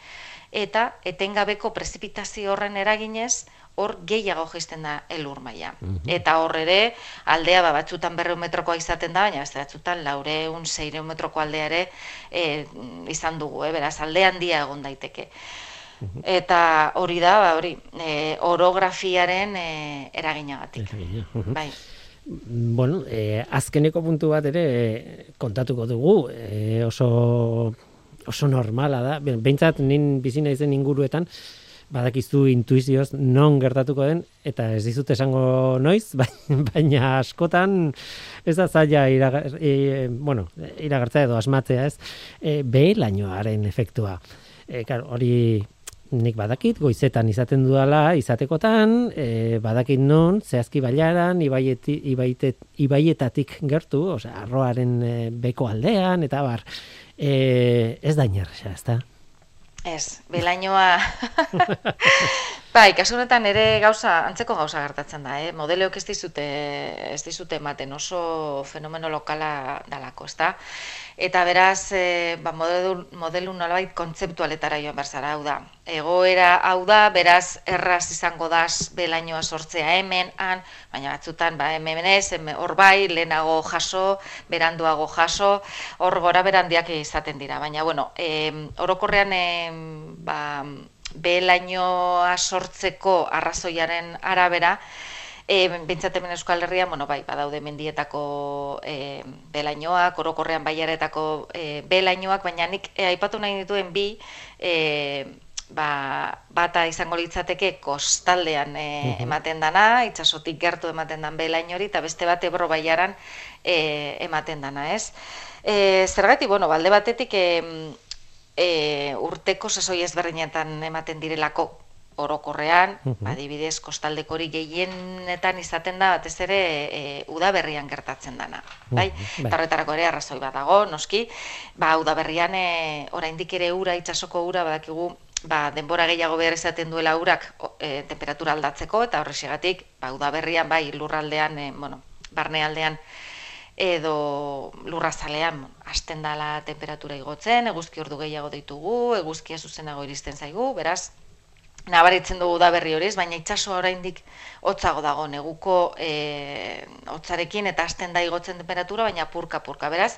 eta etengabeko prezipitazio horren eraginez, hor gehiago jisten da elur maila. Mhm. Eta hor ere, aldea ba, batzutan berreun metrokoa izaten da, baina ez batzutan laureun, zeireun metroko aldea ere e, izan dugu, eh? beraz, alde handia egon daiteke. Mhm. Eta hori da, ba, hori, e, orografiaren e, eraginagatik. Mhm. Bai. Bueno, e, azkeneko puntu bat ere kontatuko dugu, e, oso oso normala da. Beintzat nin bizina izen inguruetan, badakizu intuizioz non gertatuko den eta ez dizut esango noiz [laughs] baina askotan ez da zaila iraga, e, bueno, iragartza edo asmatzea ez? E, behelainoaren efektua. E, hori nik badakit goizetan izaten dudala izatekotan e, badakit non zehazki bailaran ibaieti, ibaitet, ibaietatik gertu osea arroaren e, beko aldean eta bar e, ez da inerxa ez da Ez, belainoa... [laughs] bai, kasu honetan ere gauza, antzeko gauza gertatzen da, eh? Modeleok ez dizute, ez dizute ematen oso fenomeno lokala dalako, ez da? Eta beraz, e, ba, modelu, modelu nolabait kontzeptualetara joan berzara, hau da. Egoera hau da, beraz, erraz izango daz belainoa sortzea hemen, han, baina batzutan, ba, hemen ez, hor bai, lehenago jaso, beranduago jaso, hor gora berandiak izaten dira. Baina, bueno, e, orokorrean, e, ba, belainoa sortzeko arrazoiaren arabera, E, Bintzat hemen Euskal Herria, bueno, bai, badaude mendietako e, belainoak, orokorrean baiaretako e, belainoak, baina nik e, aipatu nahi dituen bi, e, ba, bata izango litzateke kostaldean e, ematen dana, itsasotik gertu ematen dan belainori, eta beste bat ebro baiaran e, ematen dana, ez? E, zergatik, bueno, balde batetik e, e, urteko sasoi ezberdinetan ematen direlako orokorrean, adibidez, kostaldeko hori gehienetan izaten da, batez ere, e, udaberrian gertatzen dana. Bai? Uh Tarretarako ere, arrazoi bat dago, noski, ba, udaberrian, e, oraindik ere ura, itxasoko ura, badakigu, ba, denbora gehiago behar izaten duela urak e, temperatura aldatzeko, eta horrexegatik, ba, udaberrian, bai, lurraldean, e, bueno, barnealdean, edo lurrazalean hasten dala temperatura igotzen, eguzki ordu gehiago ditugu, eguzkia zuzenago iristen zaigu, beraz, nabaritzen dugu da berri hori, baina itsaso oraindik hotzago dago neguko e, hotzarekin eta hasten da igotzen temperatura, baina purka purka. Beraz,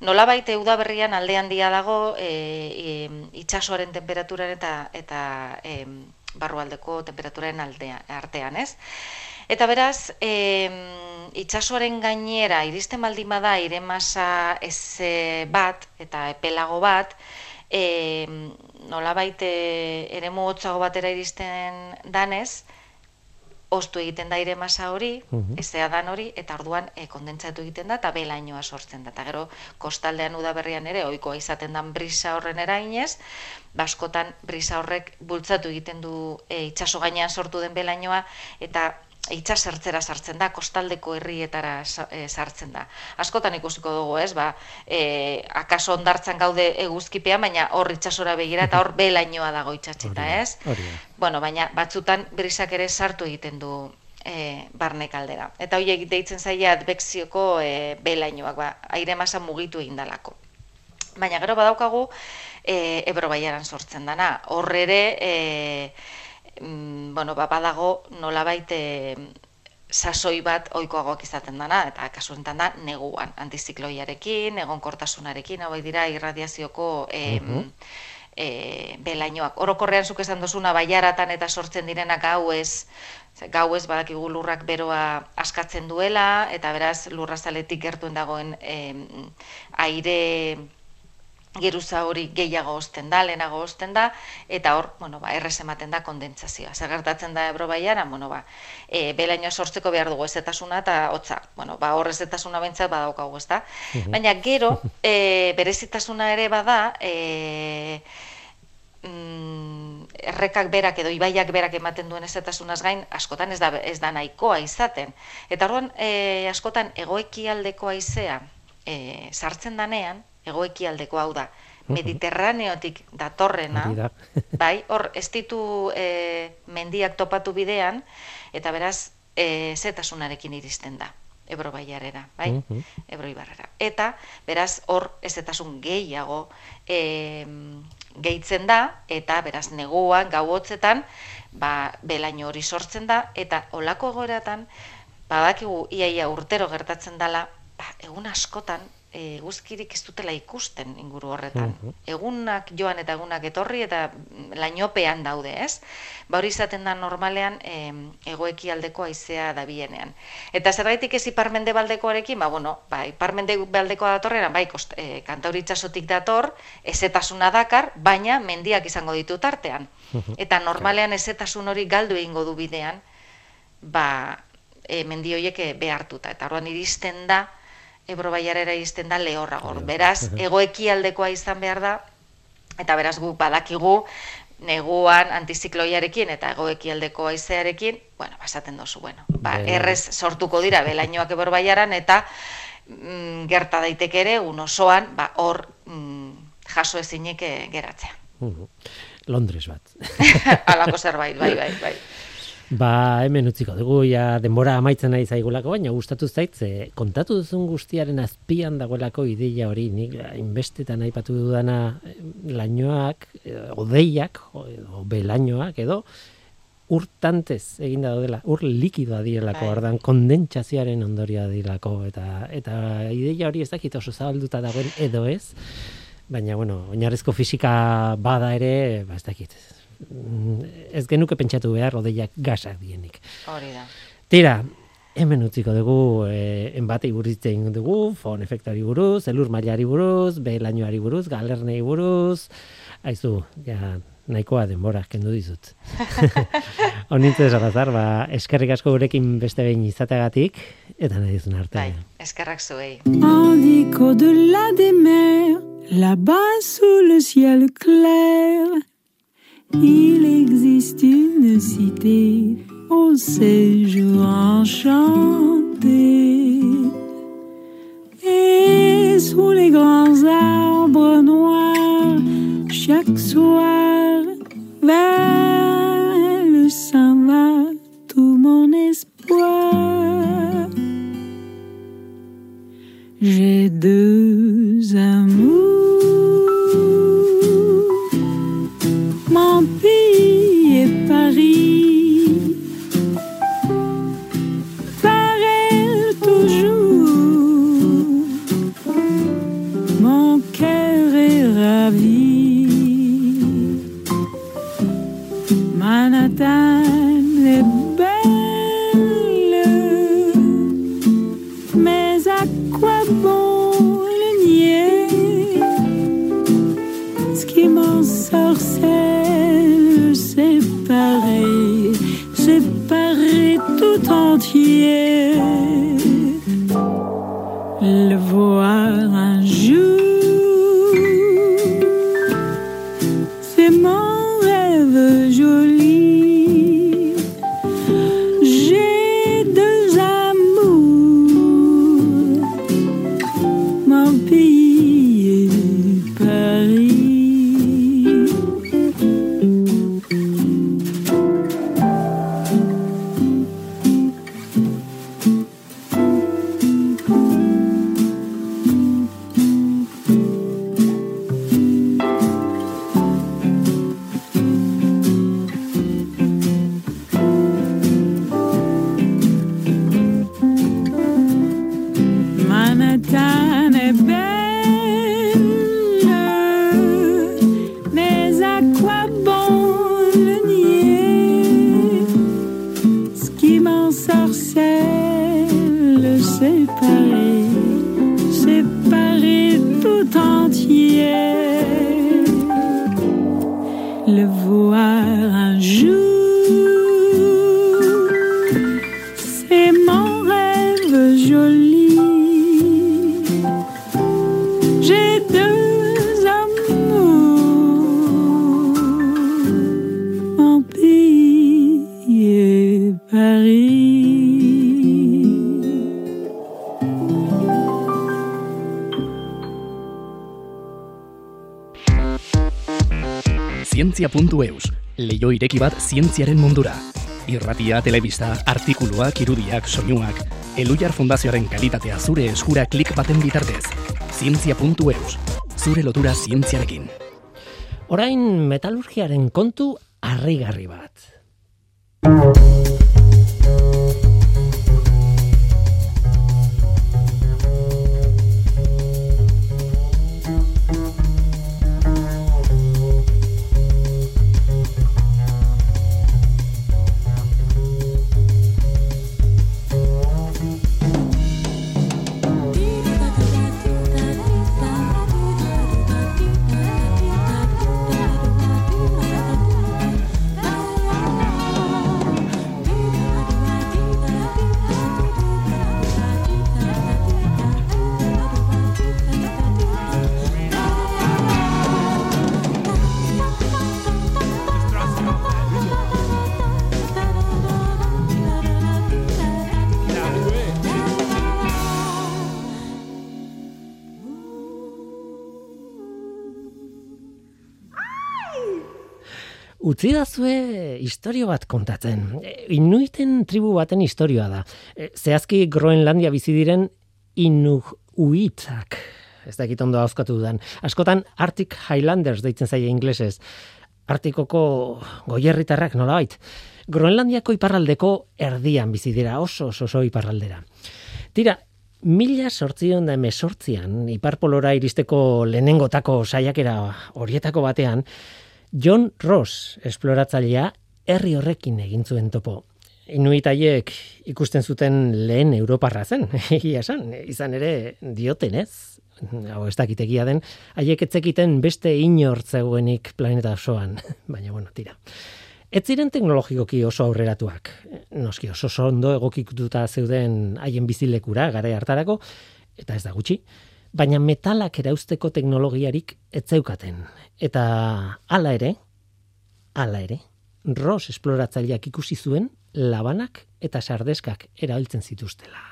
nola baite udaberrian alde handia dago e, e, itsasoaren temperaturaren eta eta e, barrualdeko temperaturaren aldea, artean, ez? Eta beraz, e, itsasoaren gainera iristen baldin bada aire masa ez bat eta epelago bat, e, nolabait e, ere hotzago batera iristen danez, ostu egiten da ire masa hori, uh dan hori, eta orduan e, kondentsatu egiten da, eta belainoa sortzen da. Eta gero, kostaldean udaberrian ere, ohikoa izaten dan brisa horren erainez, baskotan brisa horrek bultzatu egiten du e, itsaso gainean sortu den belainoa, eta itxasertzera sartzen da, kostaldeko herrietara eh, sartzen da. Askotan ikusiko dugu, ez, ba, e, akaso ondartzan gaude eguzkipean, baina hor itxasora begira eta hor belainoa dago itxatxeta, ez? Bueno, baina batzutan brisak ere sartu egiten du e, barne kaldera. Eta hori deitzen zaila adbekzioko e, belainoak, ba, aire masa mugitu egin dalako. Baina gero badaukagu, e, ebro baiaran sortzen dana. Hor ere, e, bueno, ba, badago nolabait e, sasoi bat ohikoagoak izaten dana, eta kasu enten da, neguan, antizikloiarekin, egonkortasunarekin, hau dira irradiazioko e, e, belainoak. Orokorrean zuk esan dozuna baiaratan eta sortzen direnak gau ez, gau ez badakigu lurrak beroa askatzen duela, eta beraz lurrazaletik gertuen dagoen e, aire geruza hori gehiago osten da, lehenago osten da, eta hor, bueno, ba, errez ematen da kondentsazioa. Zer gertatzen da ebro baiara, bueno, ba, e, belainoa sortzeko behar dugu ezetasuna eta hotza. Bueno, ba, hor ezetasuna bentsat badaukagu, ez da? Baina gero, e, berezitasuna ere bada, e, mm, errekak berak edo ibaiak berak ematen duen ezetasunaz gain, askotan ez da, ez da nahikoa izaten. Eta orduan, e, askotan, egoeki aldeko aizea, e, sartzen danean, egoekialdeko hau da, mediterraneotik datorrena, [laughs] bai, hor, ez ditu e, mendiak topatu bidean, eta beraz, e, zetasunarekin iristen da, ebro baiarera, bai, ebro ibarrera. Eta, beraz, hor, ez zetasun gehiago e, gehitzen da, eta beraz, neguan, gau hotzetan, ba, belaino hori sortzen da, eta olako egoeratan, badakigu iaia urtero gertatzen dela, ba, egun askotan, e, guzkirik ez dutela ikusten inguru horretan. Egunak joan eta egunak etorri eta lainopean daude, ez? Ba hori izaten da normalean e, egoeki aldeko aizea da bienean. Eta zerbaitik ez iparmende baldekoarekin, ba, bueno, ba, iparmende baldekoa datorrera, bai, kost, e, kantauritzasotik dator, ezetasuna dakar, baina mendiak izango ditu tartean. Eta normalean ezetasun hori galdu egingo du bidean, ba, e, mendi horiek behartuta. Eta horren iristen da, Ebro baiarera izten da lehorra gor. Beraz, [laughs] egoeki aldekoa izan behar da, eta beraz gu badakigu, neguan antizikloiarekin eta egoeki aldeko aizearekin, bueno, basaten dozu, bueno, ba, errez sortuko dira belainoak ebro baiaran, eta mm, gerta daiteke ere, un osoan, ba, hor mm, jaso ezinik geratzea. Londres bat. [laughs] Alako zerbait, bai, bai, bai. Ba, hemen utziko dugu, ja, denbora amaitzen nahi zaigulako, baina gustatu zait, ze, kontatu duzun guztiaren azpian dagoelako ideia hori, nik inbestetan aipatu dudana eh, lainoak, odeiak, edo belainoak, edo, urtantez egin da dela, ur likidoa direlako, Ai. ordan kondentsazioaren ondoria direlako, eta, eta ideia hori ez dakit oso zabalduta dagoen edo ez, baina, bueno, oinarrezko fisika bada ere, ba, ez dakit, ez genuke pentsatu behar odeiak gasak dienik. Hori da. Tira, hemen utziko dugu eh, enbatei burritzen dugu, fon efektari buruz, elur mailari buruz, behelainoari buruz, galernei buruz, aizu, ja, nahikoa denbora, kendu dizut. [laughs] Onintz ez alazar, ba, eskerrik asko gurekin beste behin izateagatik, eta nahi dizun arte. Bai, eskerrak zuei. Andiko de la demer, la bas sous le ciel clair, il existe une cité au séjour enchanté. Et sous les grands arbres noirs, chaque soir, vers le s'en va tout mon espoir. J'ai deux amours. tout entier. Le voile. Zientzia.eus, leio ireki bat zientziaren mundura. Irratia, telebista, artikuluak, irudiak, soinuak, Elujar Fundazioaren kalitatea zure eskura klik baten bitartez. Zientzia.eus, zure lotura zientziarekin. Orain metalurgiaren kontu harrigarri bat. Utzi dazue historio bat kontatzen. E, Inuiten tribu baten historioa da. E, Zehazki Groenlandia bizi diren Inuitak. Ez dakit ondo hauzkatu dudan. Askotan Arctic Highlanders deitzen zaie inglesez. Artikoko goierritarrak nolabait. Groenlandiako iparraldeko erdian bizi dira oso oso, oso iparraldera. Tira, mila sortzion da emesortzian, iparpolora iristeko lehenengotako saiakera horietako batean, John Ross esploratzailea herri horrekin egin zuen topo. Inuit haiek ikusten zuten lehen Europarra zen, [laughs] egia esan, izan ere dioten ez, hau ez dakitegia den, haiek etzekiten beste inor zegoenik planeta osoan, [laughs] baina bueno, tira. Ez ziren teknologikoki oso aurreratuak, noski oso ondo egokituta zeuden haien bizilekura gare hartarako, eta ez da gutxi, baina metalak erauzteko teknologiarik ez zeukaten. Eta hala ere, hala ere, Ross esploratzaileak ikusi zuen labanak eta sardeskak erabiltzen zituztela.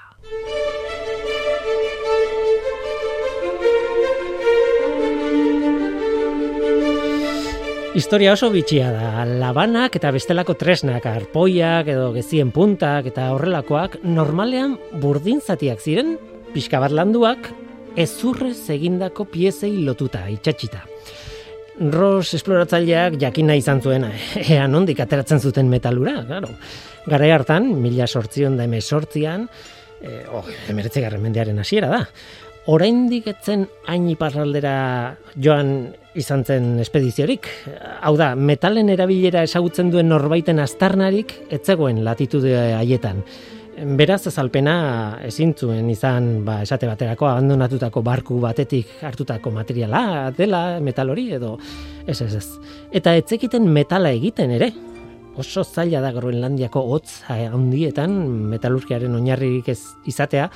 Historia oso bitxia da. Labanak eta bestelako tresnak, arpoiak edo gezien puntak eta horrelakoak normalean burdin zatiak ziren, pixka bat landuak, ezurrez egindako piezei lotuta, itxatxita. Ross esploratzaileak jakina izan zuen, [laughs] ea nondik ateratzen zuten metalura, claro. Garai hartan, mila sortzion da emesortzian, e, oh, emeretzegarren mendearen hasiera da. Oraindik etzen hain iparraldera joan izan zen espediziorik. Hau da, metalen erabilera ezagutzen duen norbaiten aztarnarik etzegoen latitude haietan. Beraz azalpena ezin zuen izan ba, esate baterako abandonatutako barku batetik hartutako materiala dela metal hori edo ez ez ez. Eta etzekiten metala egiten ere. oso zaila da Groenlandiako hotz handietan metalurgiaren oinarririk ez izatea,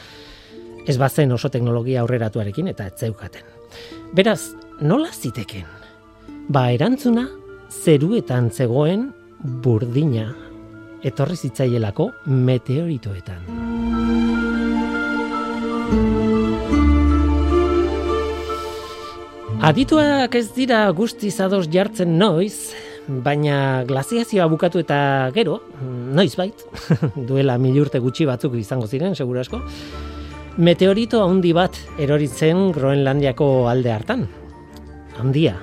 ez bazen oso teknologia aurreratuarekin eta ez zeukaten. Beraz, nola ziteken? Ba, erantzuna zeruetan zegoen burdina etorri zitzaielako meteoritoetan. Adituak ez dira guztiz ados jartzen noiz, baina glaziazioa bukatu eta gero, noiz bait, [laughs] duela mil urte gutxi batzuk izango ziren, segura asko, meteorito handi bat eroritzen Groenlandiako alde hartan. Handia,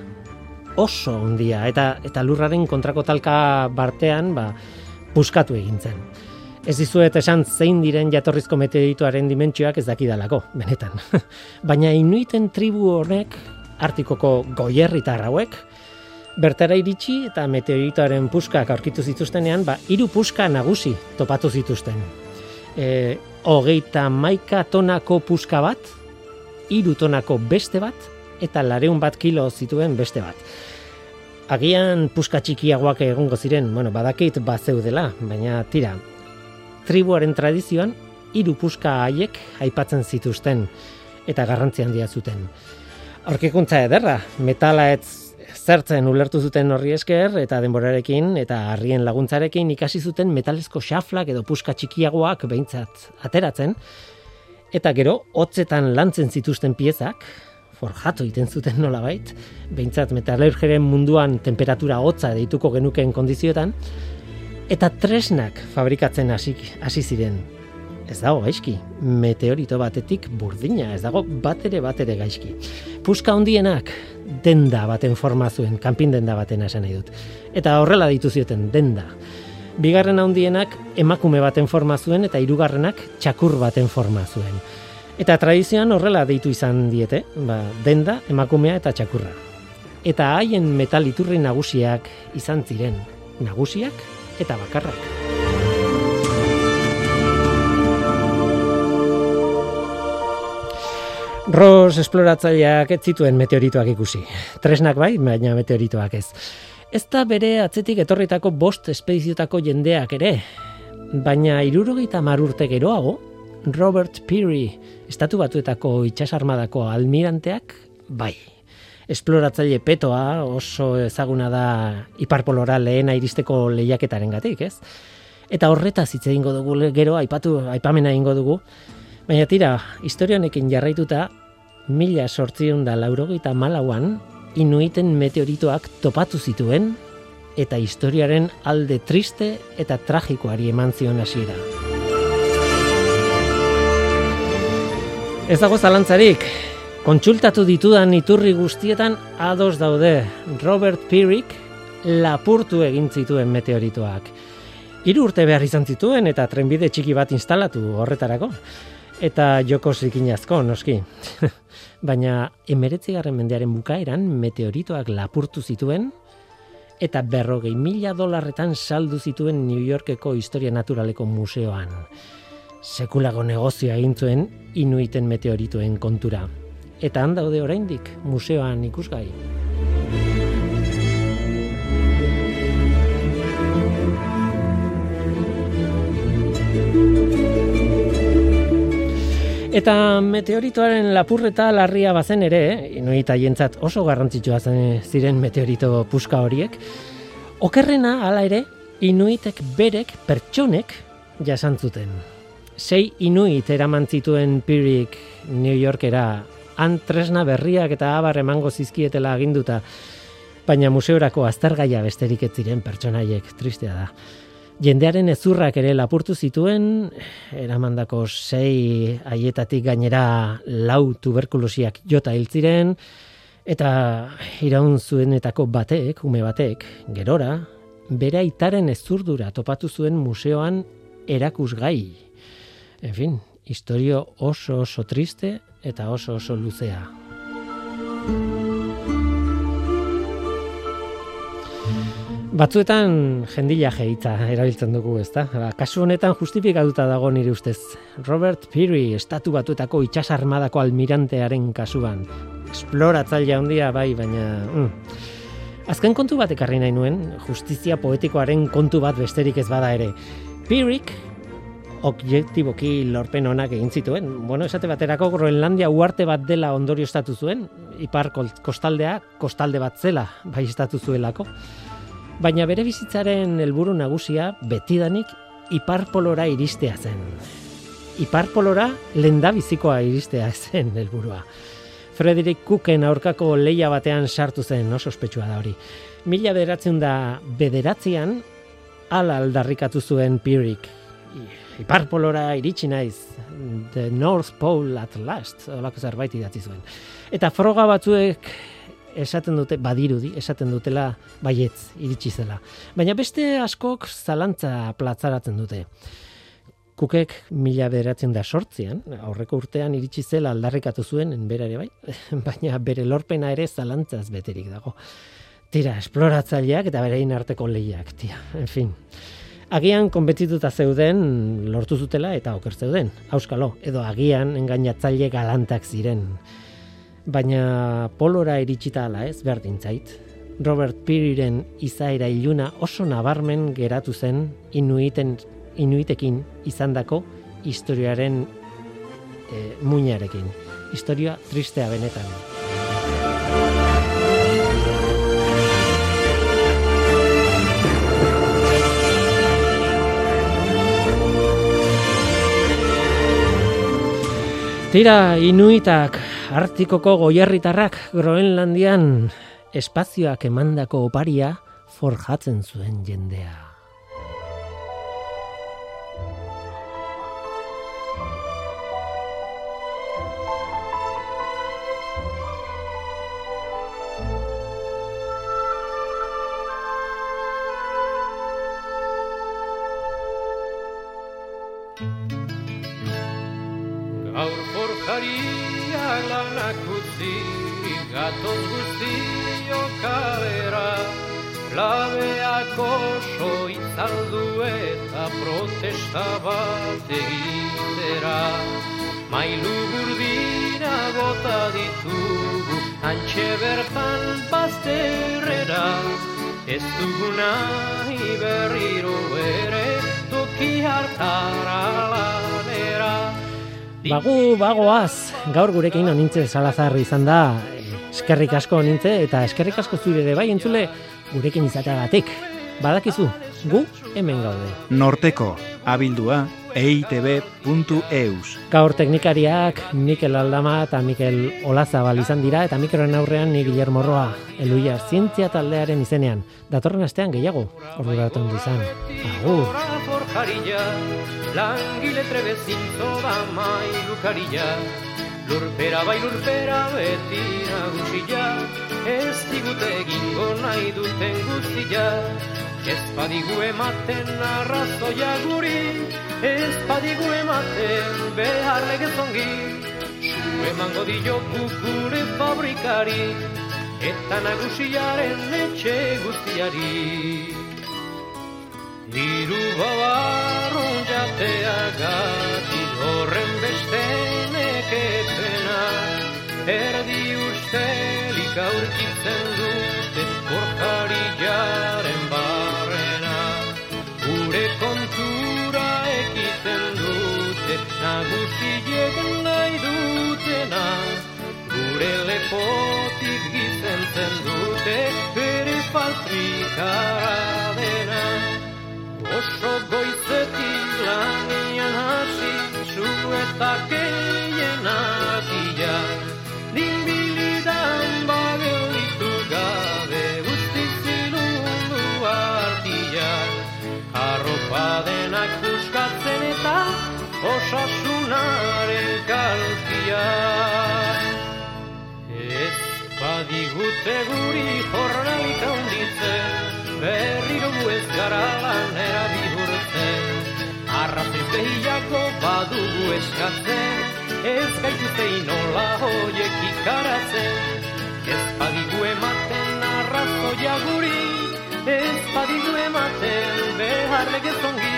oso handia, eta, eta lurraren kontrako talka bartean, ba, puskatu egin zen. Ez dizuet esan zein diren jatorrizko meteoritoaren dimentsioak ez dakidalako, benetan. [laughs] Baina inuiten tribu honek Artikoko goierritar hauek bertara iritsi eta meteoritoaren puskak aurkitu zituztenean, ba, hiru puska nagusi topatu zituzten. E, hogeita maika tonako puska bat, hiru tonako beste bat, eta lareun bat kilo zituen beste bat. Agian puska txikiagoak egongo ziren, bueno, badakit bat zeudela, baina tira, tribuaren tradizioan, hiru puska haiek aipatzen zituzten, eta garrantzi handia zuten. Aurkikuntza ederra, metala ez zertzen ulertu zuten horri esker eta denborarekin eta harrien laguntzarekin ikasi zuten metalezko xaflak edo puska txikiagoak behintzat ateratzen. Eta gero hotzetan lantzen zituzten piezak forjatu egiten zuten nolabait behintzat metalurgeren munduan temperatura hotza deituko genuken kondizioetan eta tresnak fabrikatzen hasi ziren ez dago gaizki. Meteorito batetik burdina, ez dago bat ere bat ere gaizki. Puska hondienak denda baten forma zuen, kanpin denda baten esan nahi dut. Eta horrela ditu zioten, denda. Bigarren handienak emakume baten forma zuen eta hirugarrenak txakur baten forma zuen. Eta tradizioan horrela deitu izan diete, ba, denda, emakumea eta txakurra. Eta haien metaliturri nagusiak izan ziren, nagusiak eta bakarrak. Ros esploratzaileak ez zituen meteoritoak ikusi. Tresnak bai, baina meteoritoak ez. Ez da bere atzetik etorritako bost espediziotako jendeak ere. Baina irurogeita marurte geroago, Robert Peary, estatu batuetako itxasarmadako almiranteak, bai. Esploratzaile petoa oso ezaguna da iparpolora lehena iristeko lehiaketaren gatik, ez? Eta horreta hitz egingo dugu gero, aipatu, aipamena egingo dugu, Baina tira, historia honekin jarraituta, mila sortzion da laurogeita malauan, inuiten meteoritoak topatu zituen, eta historiaren alde triste eta tragikoari eman zion hasiera. Ez dago zalantzarik, kontsultatu ditudan iturri guztietan ados daude Robert Pirik lapurtu egin zituen meteoritoak. Hiru urte behar izan zituen eta trenbide txiki bat instalatu horretarako eta joko zikinazko, noski. [laughs] Baina emeretzigarren mendearen bukaeran meteoritoak lapurtu zituen, eta berrogei mila dolarretan saldu zituen New Yorkeko Historia Naturaleko Museoan. Sekulago negozioa egin zuen inuiten meteoritoen kontura. Eta handaude oraindik museoan ikusgai. Eta meteoritoaren lapurreta larria bazen ere, inuita jentzat oso garrantzitsua zen ziren meteorito puska horiek, okerrena hala ere, inuitek berek pertsonek jasantzuten. Sei inuit eraman zituen pirik New Yorkera, han tresna berriak eta abar emango zizkietela aginduta, baina museorako aztergaia besterik ez ziren pertsonaiek, tristea da. Jendearen ezurrak ere lapurtu zituen, eramandako sei haietatik gainera lau tuberkulosiak jota hiltziren, eta iraun zuenetako batek, ume batek, gerora, bere aitaren ezurdura topatu zuen museoan erakusgai. En fin, historio oso oso triste eta oso oso luzea. Batzuetan jendila jeitza erabiltzen dugu, ezta? Ba, kasu honetan justifikatuta dago nire ustez. Robert Peary, estatu batuetako itxasarmadako almirantearen kasuan. Esploratzaile handia bai, baina... Mm. Azken kontu bat ekarri nahi nuen, justizia poetikoaren kontu bat besterik ez bada ere. Pirik, objektiboki lorpen onak egin zituen. Bueno, esate baterako Groenlandia uarte bat dela ondorio estatu zuen, ipar kostaldea kostalde bat zela [laughs] bai estatu zuelako. Baina bere bizitzaren helburu nagusia betidanik iparpolora iristea zen. Iparpolora lenda bizikoa iristea zen helburua. Frederick Cooken aurkako leia batean sartu zen, oso ospetsua da hori. Mila bederatzen da bederatzean, ala aldarrikatu zuen Pirik. Iparpolora iritsi naiz, The North Pole at last, olako zerbait idatzi zuen. Eta froga batzuek esaten dute, badirudi, esaten dutela baietz iritsi zela. Baina beste askok zalantza platzaratzen dute. Kukek mila bederatzen da sortzean, aurreko urtean iritsi zela aldarrikatu zuen, bera ere bai, [laughs] baina bere lorpena ere zalantzaz beterik dago. Tira, esploratzaileak eta berein arteko lehiak, tia, en fin. Agian konbentzituta zeuden lortu zutela eta oker zeuden, auskalo, edo agian engainatzaile galantak ziren. Baina polora iritsita ala ez, berdin zait. Robert Pearyren izaera iluna oso nabarmen geratu zen inuiten, inuitekin izandako historiaren e, muinarekin. Historia tristea benetan. Tira, inuitak, artikoko goierritarrak Groenlandian espazioak emandako oparia forjatzen zuen jendea. Utzi, gatoz guztio kalera, labeak oso itzaldu eta protesta bat egitera. Mailu burdina bota ditugu, antxe bertan bazterrera, ez dugu nahi berriro ere, toki hartara lanera. Bagu, bagoaz, gaur gurekin onintze salazar izan da, eskerrik asko onintze, eta eskerrik asko zure ere bai entzule gurekin izateagatik. Badakizu, gu hemen gaude. Norteko, abildua, eitb.eus. Gaur teknikariak Mikel Aldama eta Mikel Olazabal izan dira, eta mikroen aurrean ni Guillermo Roa, eluia zientzia taldearen izenean. Datorren astean gehiago, orduratu ondo izan. Agur! Langile trebezinto da mailukarilla. Lurpera bai lurpera beti nagusilla, ez digute egingo nahi duten guztia. Ez badigu ematen arrazoia guri, ez badigu ematen behar legezongi. Zu emango diogu gure fabrikari, eta nagusiaren etxe guztiari. Hiru babarrun dutena Gure lepotik gizentzen dute bere faltrikara dena. Oso goizetik lanian hasi zu eta gehienak ia Dinbilidan bagelitu gabe guzti zilundu artia Arropa denak buskatzen eta osasunaren kaltia Ez badigute guri jornalik handitzen berriro gu ez gara lanera bihurtzen. Arrazoi behiako badugu eskatzen, ez gaituzte inola hoiek ikaratzen. Ez badigu ematen arrazoia guri, ez badigu ematen behar legezongi.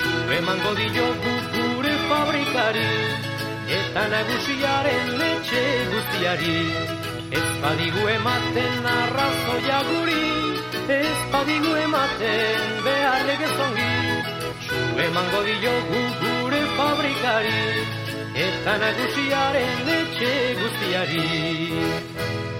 Zu emango diogu gure fabrikari, eta nagusiaren etxe guztiari. Ez badigu ematen arrazoia guri, ez badigu ematen behar legezongi, zu emango diogu gure fabrikari, eta nagusiaren etxe guztiari.